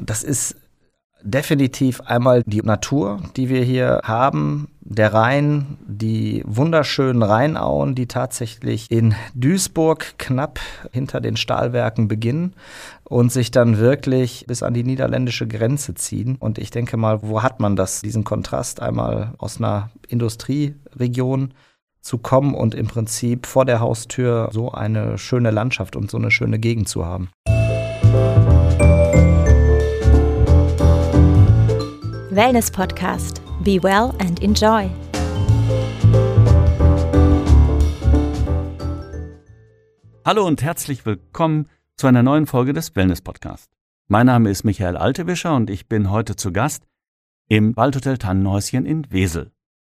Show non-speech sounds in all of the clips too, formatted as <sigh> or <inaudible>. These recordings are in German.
Das ist definitiv einmal die Natur, die wir hier haben, der Rhein, die wunderschönen Rheinauen, die tatsächlich in Duisburg knapp hinter den Stahlwerken beginnen und sich dann wirklich bis an die niederländische Grenze ziehen. Und ich denke mal, wo hat man das, diesen Kontrast einmal aus einer Industrieregion zu kommen und im Prinzip vor der Haustür so eine schöne Landschaft und so eine schöne Gegend zu haben. Wellness Podcast. Be well and enjoy. Hallo und herzlich willkommen zu einer neuen Folge des Wellness Podcast. Mein Name ist Michael Altewischer und ich bin heute zu Gast im Waldhotel Tannenhäuschen in Wesel.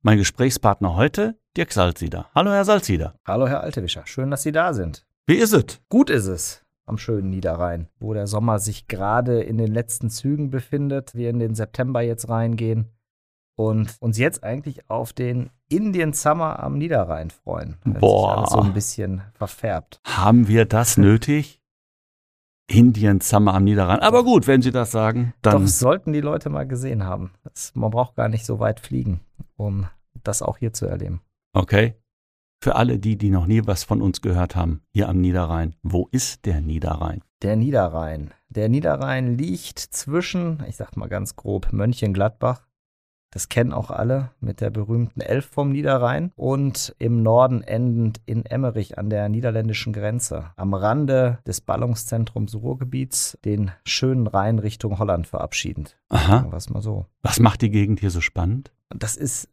Mein Gesprächspartner heute, Dirk Salzieder. Hallo, Herr Salzieder. Hallo, Herr Altewischer. Schön, dass Sie da sind. Wie ist es? Gut ist es am schönen Niederrhein, wo der Sommer sich gerade in den letzten Zügen befindet, wir in den September jetzt reingehen und uns jetzt eigentlich auf den Indian Summer am Niederrhein freuen. Boah. Sich so ein bisschen verfärbt. Haben wir das nötig? Indian Summer am Niederrhein. Aber gut, wenn Sie das sagen, dann. Doch sollten die Leute mal gesehen haben. Das, man braucht gar nicht so weit fliegen, um das auch hier zu erleben. Okay. Für alle die, die noch nie was von uns gehört haben, hier am Niederrhein. Wo ist der Niederrhein? Der Niederrhein. Der Niederrhein liegt zwischen, ich sag mal ganz grob, Mönchengladbach. Das kennen auch alle mit der berühmten Elf vom Niederrhein und im Norden endend in Emmerich an der niederländischen Grenze, am Rande des Ballungszentrums Ruhrgebiets, den schönen Rhein Richtung Holland verabschiedend. Aha. Was mal so. Was macht die Gegend hier so spannend? Das ist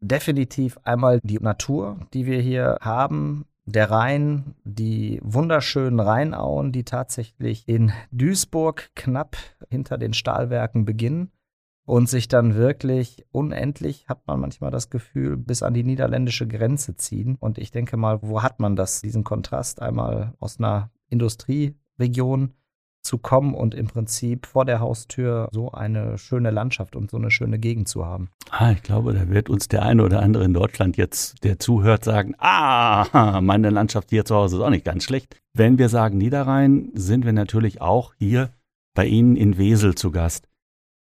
definitiv einmal die Natur, die wir hier haben. Der Rhein, die wunderschönen Rheinauen, die tatsächlich in Duisburg knapp hinter den Stahlwerken beginnen und sich dann wirklich unendlich, hat man manchmal das Gefühl, bis an die niederländische Grenze ziehen. Und ich denke mal, wo hat man das, diesen Kontrast einmal aus einer Industrieregion zu kommen und im Prinzip vor der Haustür so eine schöne Landschaft und so eine schöne Gegend zu haben. Ah, ich glaube, da wird uns der eine oder andere in Deutschland jetzt, der zuhört, sagen, ah, meine Landschaft hier zu Hause ist auch nicht ganz schlecht. Wenn wir sagen Niederrhein, sind wir natürlich auch hier bei Ihnen in Wesel zu Gast.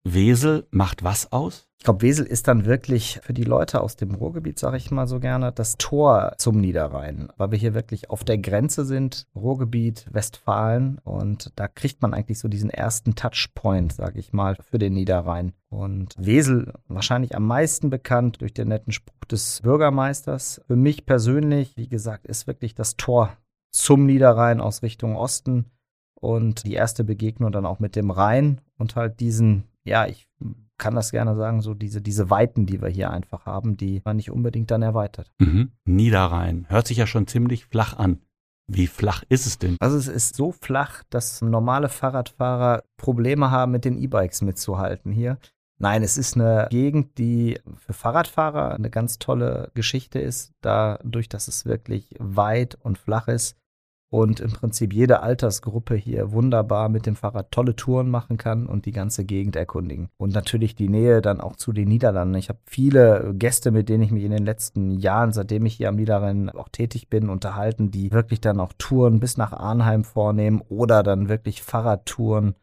Wesel macht was aus? Ich glaube, Wesel ist dann wirklich für die Leute aus dem Ruhrgebiet, sage ich mal so gerne, das Tor zum Niederrhein, weil wir hier wirklich auf der Grenze sind, Ruhrgebiet, Westfalen und da kriegt man eigentlich so diesen ersten Touchpoint, sage ich mal, für den Niederrhein. Und Wesel wahrscheinlich am meisten bekannt durch den netten Spruch des Bürgermeisters. Für mich persönlich, wie gesagt, ist wirklich das Tor zum Niederrhein aus Richtung Osten und die erste Begegnung dann auch mit dem Rhein und halt diesen ja, ich kann das gerne sagen, so diese, diese Weiten, die wir hier einfach haben, die man nicht unbedingt dann erweitert. Mhm. Niederrhein. Hört sich ja schon ziemlich flach an. Wie flach ist es denn? Also es ist so flach, dass normale Fahrradfahrer Probleme haben, mit den E-Bikes mitzuhalten hier. Nein, es ist eine Gegend, die für Fahrradfahrer eine ganz tolle Geschichte ist, dadurch, dass es wirklich weit und flach ist und im Prinzip jede Altersgruppe hier wunderbar mit dem Fahrrad tolle Touren machen kann und die ganze Gegend erkundigen. Und natürlich die Nähe dann auch zu den Niederlanden. Ich habe viele Gäste, mit denen ich mich in den letzten Jahren, seitdem ich hier am Niederrhein auch tätig bin, unterhalten, die wirklich dann auch Touren bis nach Arnheim vornehmen oder dann wirklich Fahrradtouren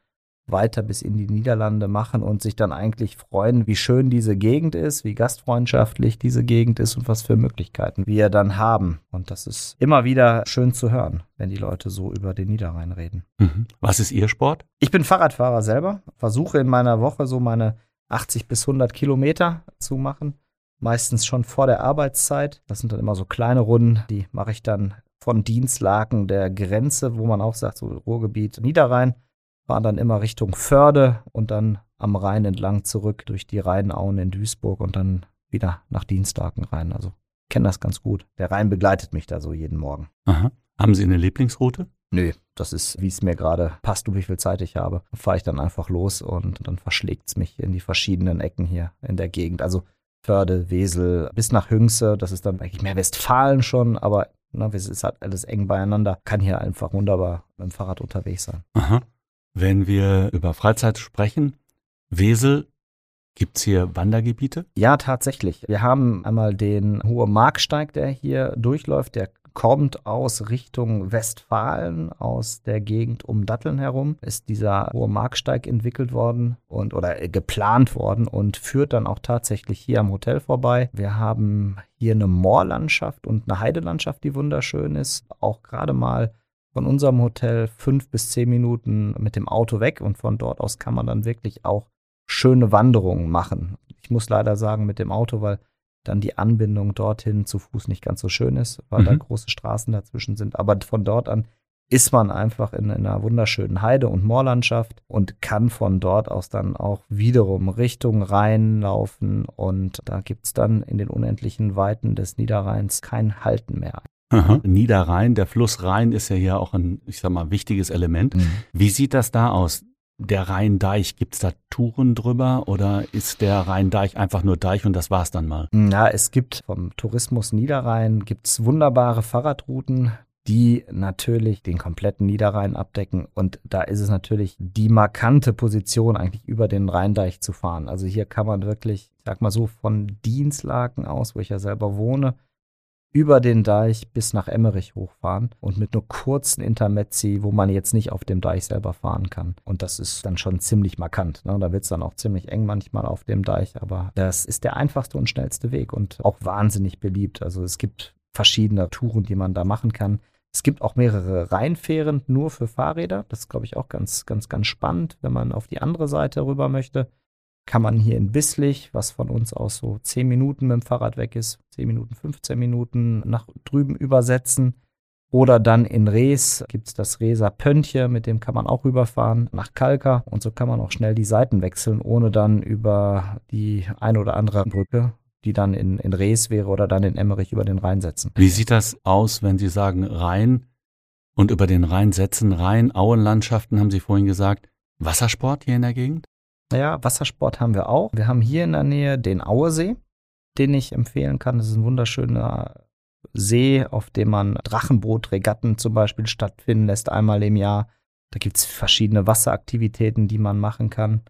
weiter bis in die Niederlande machen und sich dann eigentlich freuen, wie schön diese Gegend ist, wie gastfreundschaftlich diese Gegend ist und was für Möglichkeiten wir dann haben. Und das ist immer wieder schön zu hören, wenn die Leute so über den Niederrhein reden. Mhm. Was ist Ihr Sport? Ich bin Fahrradfahrer selber, versuche in meiner Woche so meine 80 bis 100 Kilometer zu machen. Meistens schon vor der Arbeitszeit. Das sind dann immer so kleine Runden, die mache ich dann von Dienstlaken der Grenze, wo man auch sagt, so Ruhrgebiet, Niederrhein fahren dann immer Richtung Förde und dann am Rhein entlang zurück durch die Rheinauen in Duisburg und dann wieder nach Dienstagen rein. Also kenne das ganz gut. Der Rhein begleitet mich da so jeden Morgen. Aha. Haben Sie eine Lieblingsroute? Nö, das ist, wie es mir gerade passt und wie viel Zeit ich habe. Fahre ich dann einfach los und dann verschlägt es mich in die verschiedenen Ecken hier in der Gegend. Also Förde, Wesel, bis nach Hüngse, das ist dann eigentlich mehr Westfalen schon, aber na, es ist halt alles eng beieinander. Kann hier einfach wunderbar mit dem Fahrrad unterwegs sein. Aha. Wenn wir über Freizeit sprechen, Wesel, gibt es hier Wandergebiete? Ja, tatsächlich. Wir haben einmal den Hohe Marksteig, der hier durchläuft, der kommt aus Richtung Westfalen, aus der Gegend um Datteln herum, ist dieser hohe Marksteig entwickelt worden und oder geplant worden und führt dann auch tatsächlich hier am Hotel vorbei. Wir haben hier eine Moorlandschaft und eine Heidelandschaft, die wunderschön ist. Auch gerade mal von unserem Hotel fünf bis zehn Minuten mit dem Auto weg und von dort aus kann man dann wirklich auch schöne Wanderungen machen. Ich muss leider sagen mit dem Auto, weil dann die Anbindung dorthin zu Fuß nicht ganz so schön ist, weil mhm. da große Straßen dazwischen sind. Aber von dort an ist man einfach in, in einer wunderschönen Heide- und Moorlandschaft und kann von dort aus dann auch wiederum Richtung Rhein laufen. Und da gibt es dann in den unendlichen Weiten des Niederrheins kein Halten mehr. Aha. Niederrhein, der Fluss Rhein ist ja hier auch ein, ich sag mal, wichtiges Element. Mhm. Wie sieht das da aus? Der Rhein-Deich, gibt es da Touren drüber oder ist der Rhein-Deich einfach nur Deich und das war's dann mal? Ja, es gibt vom Tourismus Niederrhein gibt's wunderbare Fahrradrouten, die natürlich den kompletten Niederrhein abdecken. Und da ist es natürlich die markante Position, eigentlich über den Rheindeich zu fahren. Also hier kann man wirklich, ich sag mal so, von Dienstlaken aus, wo ich ja selber wohne, über den Deich bis nach Emmerich hochfahren und mit nur kurzen Intermezzi, wo man jetzt nicht auf dem Deich selber fahren kann. Und das ist dann schon ziemlich markant. Ne? Da wird es dann auch ziemlich eng manchmal auf dem Deich, aber das ist der einfachste und schnellste Weg und auch wahnsinnig beliebt. Also es gibt verschiedene Touren, die man da machen kann. Es gibt auch mehrere Rheinfähren nur für Fahrräder. Das ist, glaube ich, auch ganz, ganz, ganz spannend, wenn man auf die andere Seite rüber möchte kann man hier in Bisslich, was von uns aus so 10 Minuten mit dem Fahrrad weg ist, 10 Minuten, 15 Minuten nach drüben übersetzen. Oder dann in Rees gibt es das Reeser Pöntje, mit dem kann man auch rüberfahren nach Kalka. Und so kann man auch schnell die Seiten wechseln, ohne dann über die eine oder andere Brücke, die dann in, in Rees wäre oder dann in Emmerich über den Rhein setzen. Wie sieht das aus, wenn Sie sagen Rhein und über den Rhein setzen? Rhein, Auenlandschaften haben Sie vorhin gesagt. Wassersport hier in der Gegend? Ja, Wassersport haben wir auch. Wir haben hier in der Nähe den Auersee, den ich empfehlen kann. Das ist ein wunderschöner See, auf dem man Drachenbootregatten zum Beispiel stattfinden lässt, einmal im Jahr. Da gibt es verschiedene Wasseraktivitäten, die man machen kann.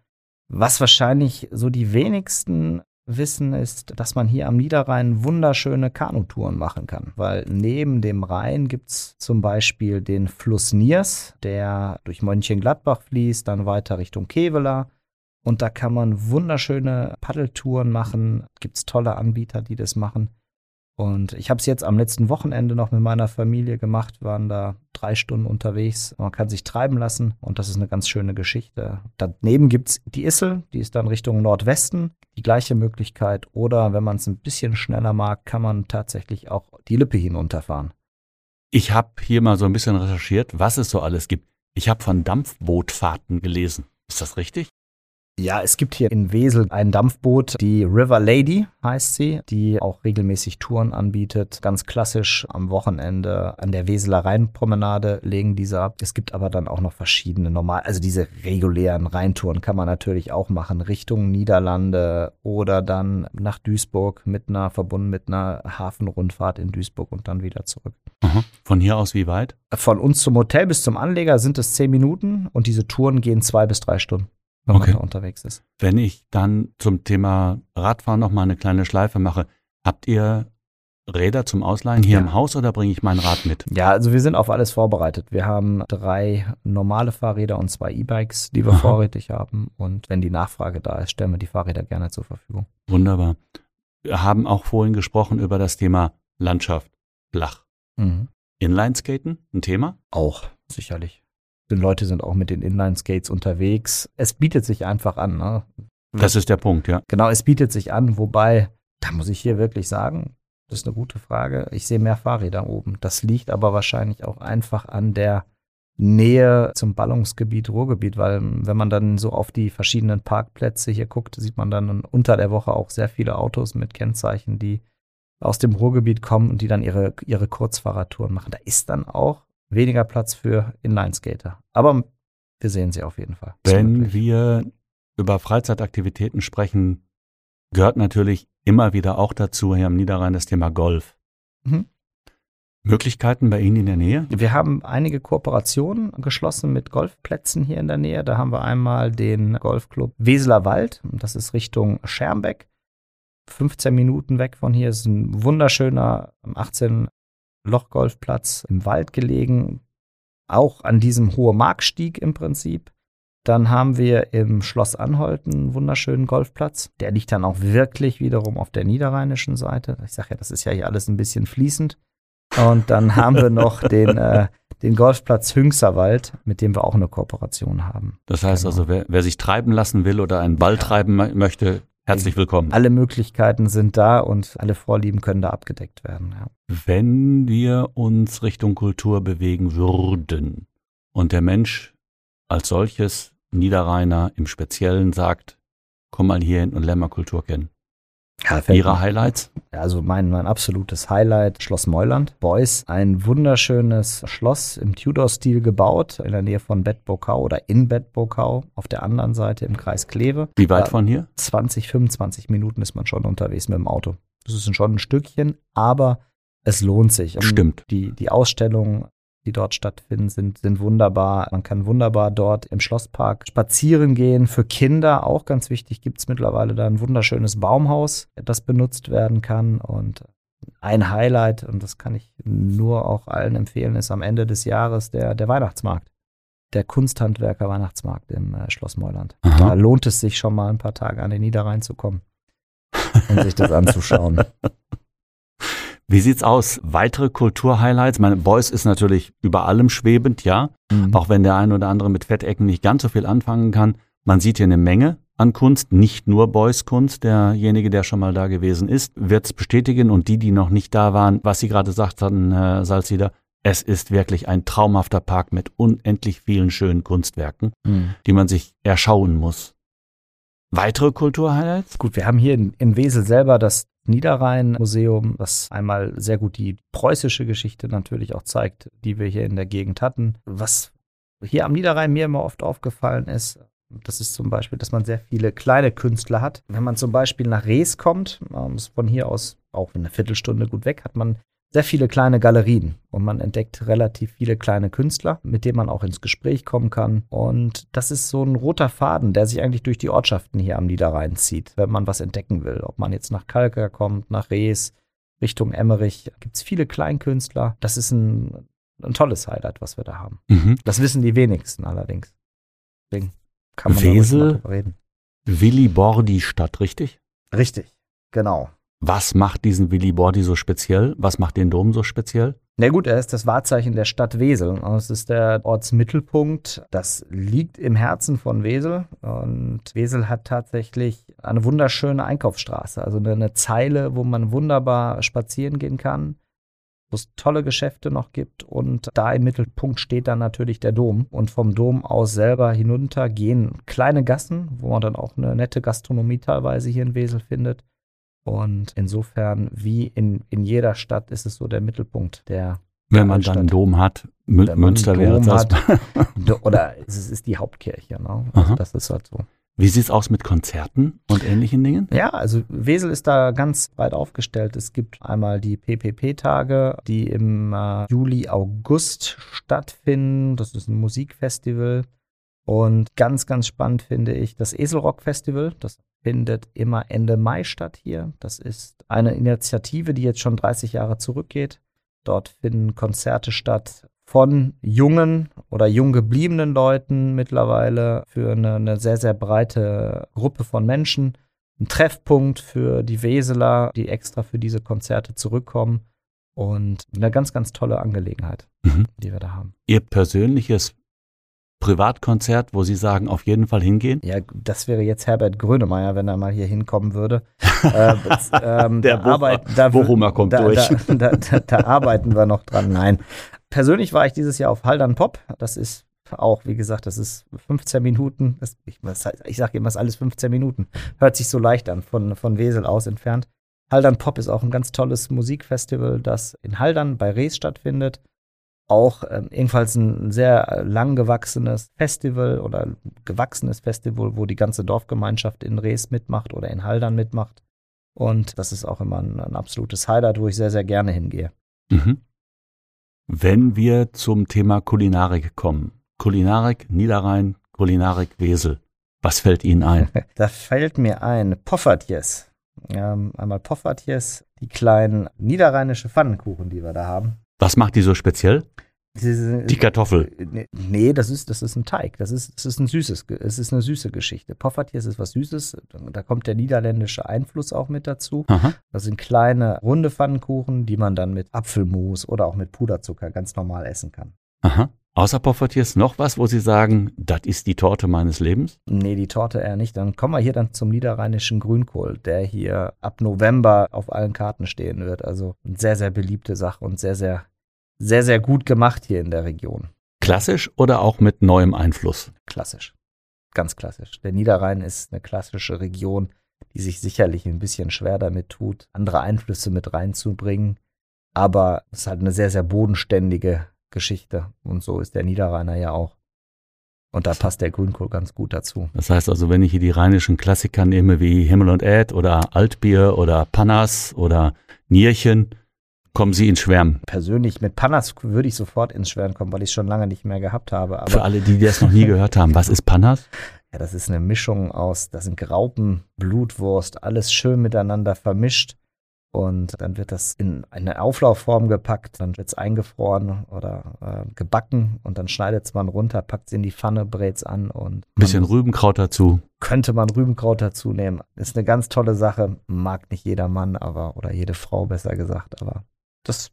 Was wahrscheinlich so die wenigsten wissen, ist, dass man hier am Niederrhein wunderschöne Kanutouren machen kann. Weil neben dem Rhein gibt es zum Beispiel den Fluss Niers, der durch Mönchengladbach fließt, dann weiter Richtung Kevela. Und da kann man wunderschöne Paddeltouren machen. Gibt es tolle Anbieter, die das machen. Und ich habe es jetzt am letzten Wochenende noch mit meiner Familie gemacht, waren da drei Stunden unterwegs. Man kann sich treiben lassen und das ist eine ganz schöne Geschichte. Daneben gibt es die Issel, die ist dann Richtung Nordwesten, die gleiche Möglichkeit. Oder wenn man es ein bisschen schneller mag, kann man tatsächlich auch die Lippe hinunterfahren. Ich habe hier mal so ein bisschen recherchiert, was es so alles gibt. Ich habe von Dampfbootfahrten gelesen. Ist das richtig? Ja, es gibt hier in Wesel ein Dampfboot, die River Lady heißt sie, die auch regelmäßig Touren anbietet. Ganz klassisch am Wochenende an der Weseler Rheinpromenade legen diese ab. Es gibt aber dann auch noch verschiedene normal, also diese regulären Rheintouren kann man natürlich auch machen, Richtung Niederlande oder dann nach Duisburg mit einer, verbunden mit einer Hafenrundfahrt in Duisburg und dann wieder zurück. Aha. Von hier aus wie weit? Von uns zum Hotel bis zum Anleger sind es zehn Minuten und diese Touren gehen zwei bis drei Stunden wenn okay. man da unterwegs ist. Wenn ich dann zum Thema Radfahren noch mal eine kleine Schleife mache, habt ihr Räder zum Ausleihen hier ja. im Haus oder bringe ich mein Rad mit? Ja, also wir sind auf alles vorbereitet. Wir haben drei normale Fahrräder und zwei E-Bikes, die wir vorrätig haben. Und wenn die Nachfrage da ist, stellen wir die Fahrräder gerne zur Verfügung. Wunderbar. Wir haben auch vorhin gesprochen über das Thema Landschaft flach. Mhm. Inlineskaten, ein Thema? Auch, sicherlich. Die Leute sind auch mit den Inline-Skates unterwegs. Es bietet sich einfach an. Ne? Das ist der Punkt, ja. Genau, es bietet sich an, wobei, da muss ich hier wirklich sagen, das ist eine gute Frage. Ich sehe mehr Fahrräder oben. Das liegt aber wahrscheinlich auch einfach an der Nähe zum Ballungsgebiet Ruhrgebiet, weil wenn man dann so auf die verschiedenen Parkplätze hier guckt, sieht man dann unter der Woche auch sehr viele Autos mit Kennzeichen, die aus dem Ruhrgebiet kommen und die dann ihre, ihre Kurzfahrradtouren machen. Da ist dann auch weniger Platz für Inlineskater. Aber wir sehen sie auf jeden Fall. Wenn wir über Freizeitaktivitäten sprechen, gehört natürlich immer wieder auch dazu hier am Niederrhein das Thema Golf. Mhm. Möglichkeiten bei Ihnen in der Nähe? Wir haben einige Kooperationen geschlossen mit Golfplätzen hier in der Nähe. Da haben wir einmal den Golfclub Weseler Wald. Das ist Richtung Schermbeck. 15 Minuten weg von hier ist ein wunderschöner 18 Lochgolfplatz im Wald gelegen, auch an diesem Hohe Markstieg im Prinzip. Dann haben wir im Schloss Anholt einen wunderschönen Golfplatz. Der liegt dann auch wirklich wiederum auf der niederrheinischen Seite. Ich sage ja, das ist ja hier alles ein bisschen fließend. Und dann <laughs> haben wir noch den, äh, den Golfplatz Hüngserwald, mit dem wir auch eine Kooperation haben. Das heißt Genau. also, wer, wer sich treiben lassen will oder einen Ball treiben mö- möchte, herzlich willkommen. Alle Möglichkeiten sind da und alle Vorlieben können da abgedeckt werden. Ja. Wenn wir uns Richtung Kultur bewegen würden und der Mensch als solches, Niederrheiner im Speziellen, sagt, komm mal hier hin und lern mal Kultur kennen. Ja, Ihre mir- Highlights? Also mein, mein absolutes Highlight, Schloss Meuland. Beuys, ein wunderschönes Schloss im Tudor-Stil gebaut, in der Nähe von Bad Bokau oder in Bad Bokau, auf der anderen Seite im Kreis Kleve. Wie weit Ja. von hier? 20, 25 Minuten ist man schon unterwegs mit dem Auto. Das ist schon ein Stückchen, aber es lohnt sich. Und Stimmt. Die, die Ausstellungen, die dort stattfinden, sind, sind wunderbar. Man kann wunderbar dort im Schlosspark spazieren gehen. Für Kinder auch ganz wichtig, gibt es mittlerweile da ein wunderschönes Baumhaus, das benutzt werden kann. Und ein Highlight, und das kann ich nur auch allen empfehlen, ist am Ende des Jahres der, der Weihnachtsmarkt. Der Kunsthandwerker Weihnachtsmarkt im äh, Schloss Meuland. Aha. Da lohnt es sich schon mal ein paar Tage an den Niederrhein zu kommen und sich das anzuschauen. <laughs> Wie sieht's aus? Weitere Kulturhighlights? Meine Beuys ist natürlich über allem schwebend, ja. Mhm. Auch wenn der ein oder andere mit Fettecken nicht ganz so viel anfangen kann. Man sieht hier eine Menge an Kunst, nicht nur Beuys Kunst. Derjenige, der schon mal da gewesen ist, wird es bestätigen. Und die, die noch nicht da waren, was Sie gerade gesagt hatten, Herr Salzieder, es ist wirklich ein traumhafter Park mit unendlich vielen schönen Kunstwerken, Mhm. die man sich erschauen muss. Weitere Kulturhighlights? Gut, wir haben hier in, in Wesel selber das Niederrhein-Museum, was einmal sehr gut die preußische Geschichte natürlich auch zeigt, die wir hier in der Gegend hatten. Was hier am Niederrhein mir immer oft aufgefallen ist, das ist zum Beispiel, dass man sehr viele kleine Künstler hat. Wenn man zum Beispiel nach Rees kommt, ähm, ist von hier aus auch eine Viertelstunde gut weg, hat man sehr viele kleine Galerien und man entdeckt relativ viele kleine Künstler, mit denen man auch ins Gespräch kommen kann. Und das ist so ein roter Faden, der sich eigentlich durch die Ortschaften hier am Niederrhein zieht, wenn man was entdecken will. Ob man jetzt nach Kalka kommt, nach Rees, Richtung Emmerich, gibt es viele Kleinkünstler. Das ist ein, ein tolles Highlight, was wir da haben. Mhm. Das wissen die wenigsten allerdings. Deswegen kann man Wesel? reden. Willy Bordi Stadt, richtig? Richtig, genau. Was macht diesen Willy Bordi so speziell? Was macht den Dom so speziell? Na gut, er ist das Wahrzeichen der Stadt Wesel. Es ist der Ortsmittelpunkt. Das liegt im Herzen von Wesel. Und Wesel hat tatsächlich eine wunderschöne Einkaufsstraße. Also eine Zeile, wo man wunderbar spazieren gehen kann, wo es tolle Geschäfte noch gibt. Und da im Mittelpunkt steht dann natürlich der Dom. Und vom Dom aus selber hinunter gehen kleine Gassen, wo man dann auch eine nette Gastronomie teilweise hier in Wesel findet. Und insofern, wie in, in jeder Stadt, ist es so der Mittelpunkt der Wenn man dann einen. Dom hat, Mü Wenn Münster einen wäre Dom das. hat. <laughs> Oder es ist die Hauptkirche. Ne? Also das ist halt so. Wie sieht's aus mit Konzerten und ähnlichen Dingen? Ja, also Wesel ist da ganz weit aufgestellt. Es gibt einmal die PPP-Tage, die im äh, Juli, August stattfinden. Das ist ein Musikfestival. Und ganz, ganz spannend finde ich das Eselrock-Festival. Das findet immer Ende Mai statt hier. Das ist eine Initiative, die jetzt schon 30 Jahre zurückgeht. Dort finden Konzerte statt von jungen oder jung gebliebenen Leuten mittlerweile für eine, eine sehr, sehr breite Gruppe von Menschen. Ein Treffpunkt für die Weseler, die extra für diese Konzerte zurückkommen. Und eine ganz, ganz tolle Angelegenheit, Mhm. die wir da haben. Ihr persönliches Privatkonzert, wo Sie sagen, auf jeden Fall hingehen? Ja, das wäre jetzt Herbert Grönemeyer, wenn er mal hier hinkommen würde. <laughs> äh, ähm, Der da arbeit- da, Bochumer kommt da, durch. Da, da, arbeiten wir noch dran. Nein. Persönlich war ich dieses Jahr auf Haldern Pop. Das ist auch, wie gesagt, das ist 15 Minuten. Das, ich ich sage immer, es ist alles 15 Minuten. Hört sich so leicht an, von, von Wesel aus entfernt. Haldern Pop ist auch ein ganz tolles Musikfestival, das in Haldern bei Rees stattfindet. Auch ähm, ebenfalls ein sehr äh, lang gewachsenes Festival oder gewachsenes Festival, wo die ganze Dorfgemeinschaft in Rees mitmacht oder in Haldern mitmacht. Und das ist auch immer ein, ein absolutes Highlight, wo ich sehr, sehr gerne hingehe. Mhm. Wenn wir zum Thema Kulinarik kommen. Kulinarik Niederrhein, Kulinarik Wesel. Was fällt Ihnen ein? <laughs> Da fällt mir ein Poffertjes. Ähm, einmal Poffertjes, die kleinen niederrheinische Pfannenkuchen, die wir da haben. Was macht die so speziell? Diese- Die Kartoffel. Nee, das ist, das ist ein Teig. Das ist, das ist ein süßes, es ist eine süße Geschichte. Poffertjes ist was Süßes. Da kommt der niederländische Einfluss auch mit dazu. Aha. Das sind kleine, runde Pfannkuchen, die man dann mit Apfelmus oder auch mit Puderzucker ganz normal essen kann. Aha. Außer Poffertjes noch was, wo Sie sagen, das ist die Torte meines Lebens? Nee, die Torte eher nicht. Dann kommen wir hier dann zum niederrheinischen Grünkohl, der hier ab November auf allen Karten stehen wird. Also eine sehr, sehr beliebte Sache und sehr, sehr, sehr, sehr gut gemacht hier in der Region. Klassisch oder auch mit neuem Einfluss? Klassisch. Ganz klassisch. Der Niederrhein ist eine klassische Region, die sich sicherlich ein bisschen schwer damit tut, andere Einflüsse mit reinzubringen. Aber es ist halt eine sehr, sehr bodenständige Geschichte. Und so ist der Niederrheiner ja auch. Und da passt der Grünkohl ganz gut dazu. Das heißt also, wenn ich hier die rheinischen Klassiker nehme wie Himmel und Erd oder Altbier oder Pannas oder Nierchen, kommen Sie ins Schwärmen. Persönlich mit Pannas würde ich sofort ins Schweren kommen, weil ich es schon lange nicht mehr gehabt habe. Für alle, die das noch nie gehört haben, was ist Pannas? <laughs> ja, das ist eine Mischung aus, das sind Graupen, Blutwurst, alles schön miteinander vermischt. Und dann wird das in eine Auflaufform gepackt, dann wird es eingefroren oder äh, gebacken und dann schneidet man runter, packt es in die Pfanne, brät es an und Bisschen Rübenkraut dazu. könnte man Rübenkraut dazu nehmen. Ist eine ganz tolle Sache, mag nicht jeder Mann, aber oder jede Frau besser gesagt, aber das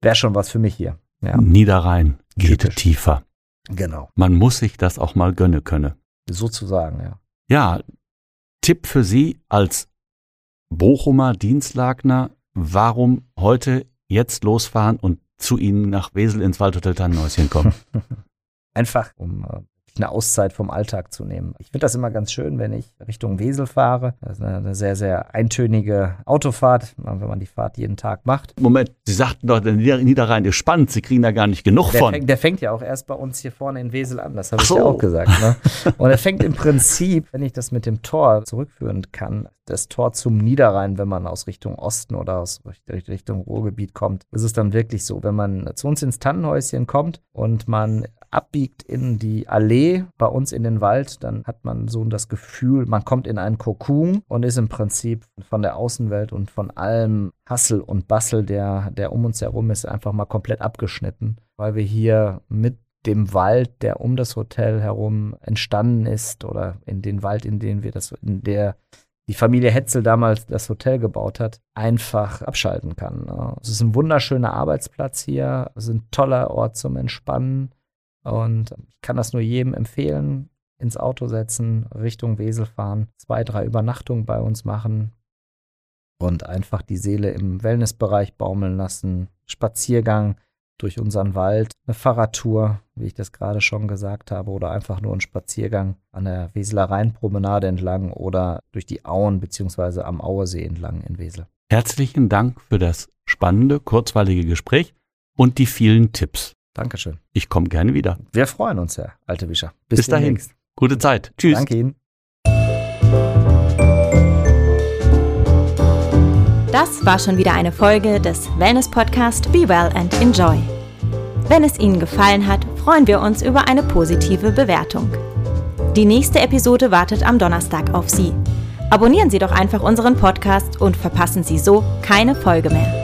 wäre schon was für mich hier. Ja, Niederrhein geht Typisch. tiefer. genau, Man muss sich das auch mal gönnen können. sozusagen, ja. Ja, Tipp für Sie als Bochumer Dienstlagner, warum heute jetzt losfahren und zu Ihnen nach Wesel ins Waldhotel Tannenhäuschen kommen? <laughs> Einfach, um äh, eine Auszeit vom Alltag zu nehmen. Ich finde das immer ganz schön, wenn ich Richtung Wesel fahre. Das ist eine, sehr, sehr eintönige Autofahrt, wenn man die Fahrt jeden Tag macht. Moment, Sie sagten doch, der Nieder Niederrhein ist spannend, Sie kriegen da gar nicht genug Der von. fängt, der fängt ja auch erst bei uns hier vorne in Wesel an, das habe ich so. ja auch gesagt. Ne? Und er fängt im Prinzip, wenn ich das mit dem Tor zurückführen kann, das Tor zum Niederrhein, wenn man aus Richtung Osten oder aus Richt- Richtung Ruhrgebiet kommt, ist es dann wirklich so, wenn man zu uns ins Tannenhäuschen kommt und man abbiegt in die Allee bei uns in den Wald, dann hat man so das Gefühl, man kommt in einen Kokon und ist im Prinzip von der Außenwelt und von allem Hassel und Bassel, der, der um uns herum ist, einfach mal komplett abgeschnitten, weil wir hier mit dem Wald, der um das Hotel herum entstanden ist oder in den Wald, in den wir das, in der die Familie Hetzel damals das Hotel gebaut hat, einfach abschalten kann. Es ist ein wunderschöner Arbeitsplatz hier, es ist ein toller Ort zum Entspannen und ich kann das nur jedem empfehlen, ins Auto setzen, Richtung Wesel fahren, zwei, drei Übernachtungen bei uns machen und einfach die Seele im Wellnessbereich baumeln lassen, Spaziergang durch unseren Wald, eine Fahrradtour, wie ich das gerade schon gesagt habe, oder einfach nur ein Spaziergang an der Weseler Rheinpromenade entlang oder durch die Auen beziehungsweise am Auersee entlang in Wesel. Herzlichen Dank für das spannende, kurzweilige Gespräch und die vielen Tipps. Dankeschön. Ich komme gerne wieder. Wir freuen uns, Herr Alte Wischer. Bis dahin. demnächst. Gute Zeit. Tschüss. Danke Ihnen. Das war schon wieder eine Folge des Wellness-Podcast Be Well and Enjoy. Wenn es Ihnen gefallen hat, freuen wir uns über eine positive Bewertung. Die nächste Episode wartet am Donnerstag auf Sie. Abonnieren Sie doch einfach unseren Podcast und verpassen Sie so keine Folge mehr.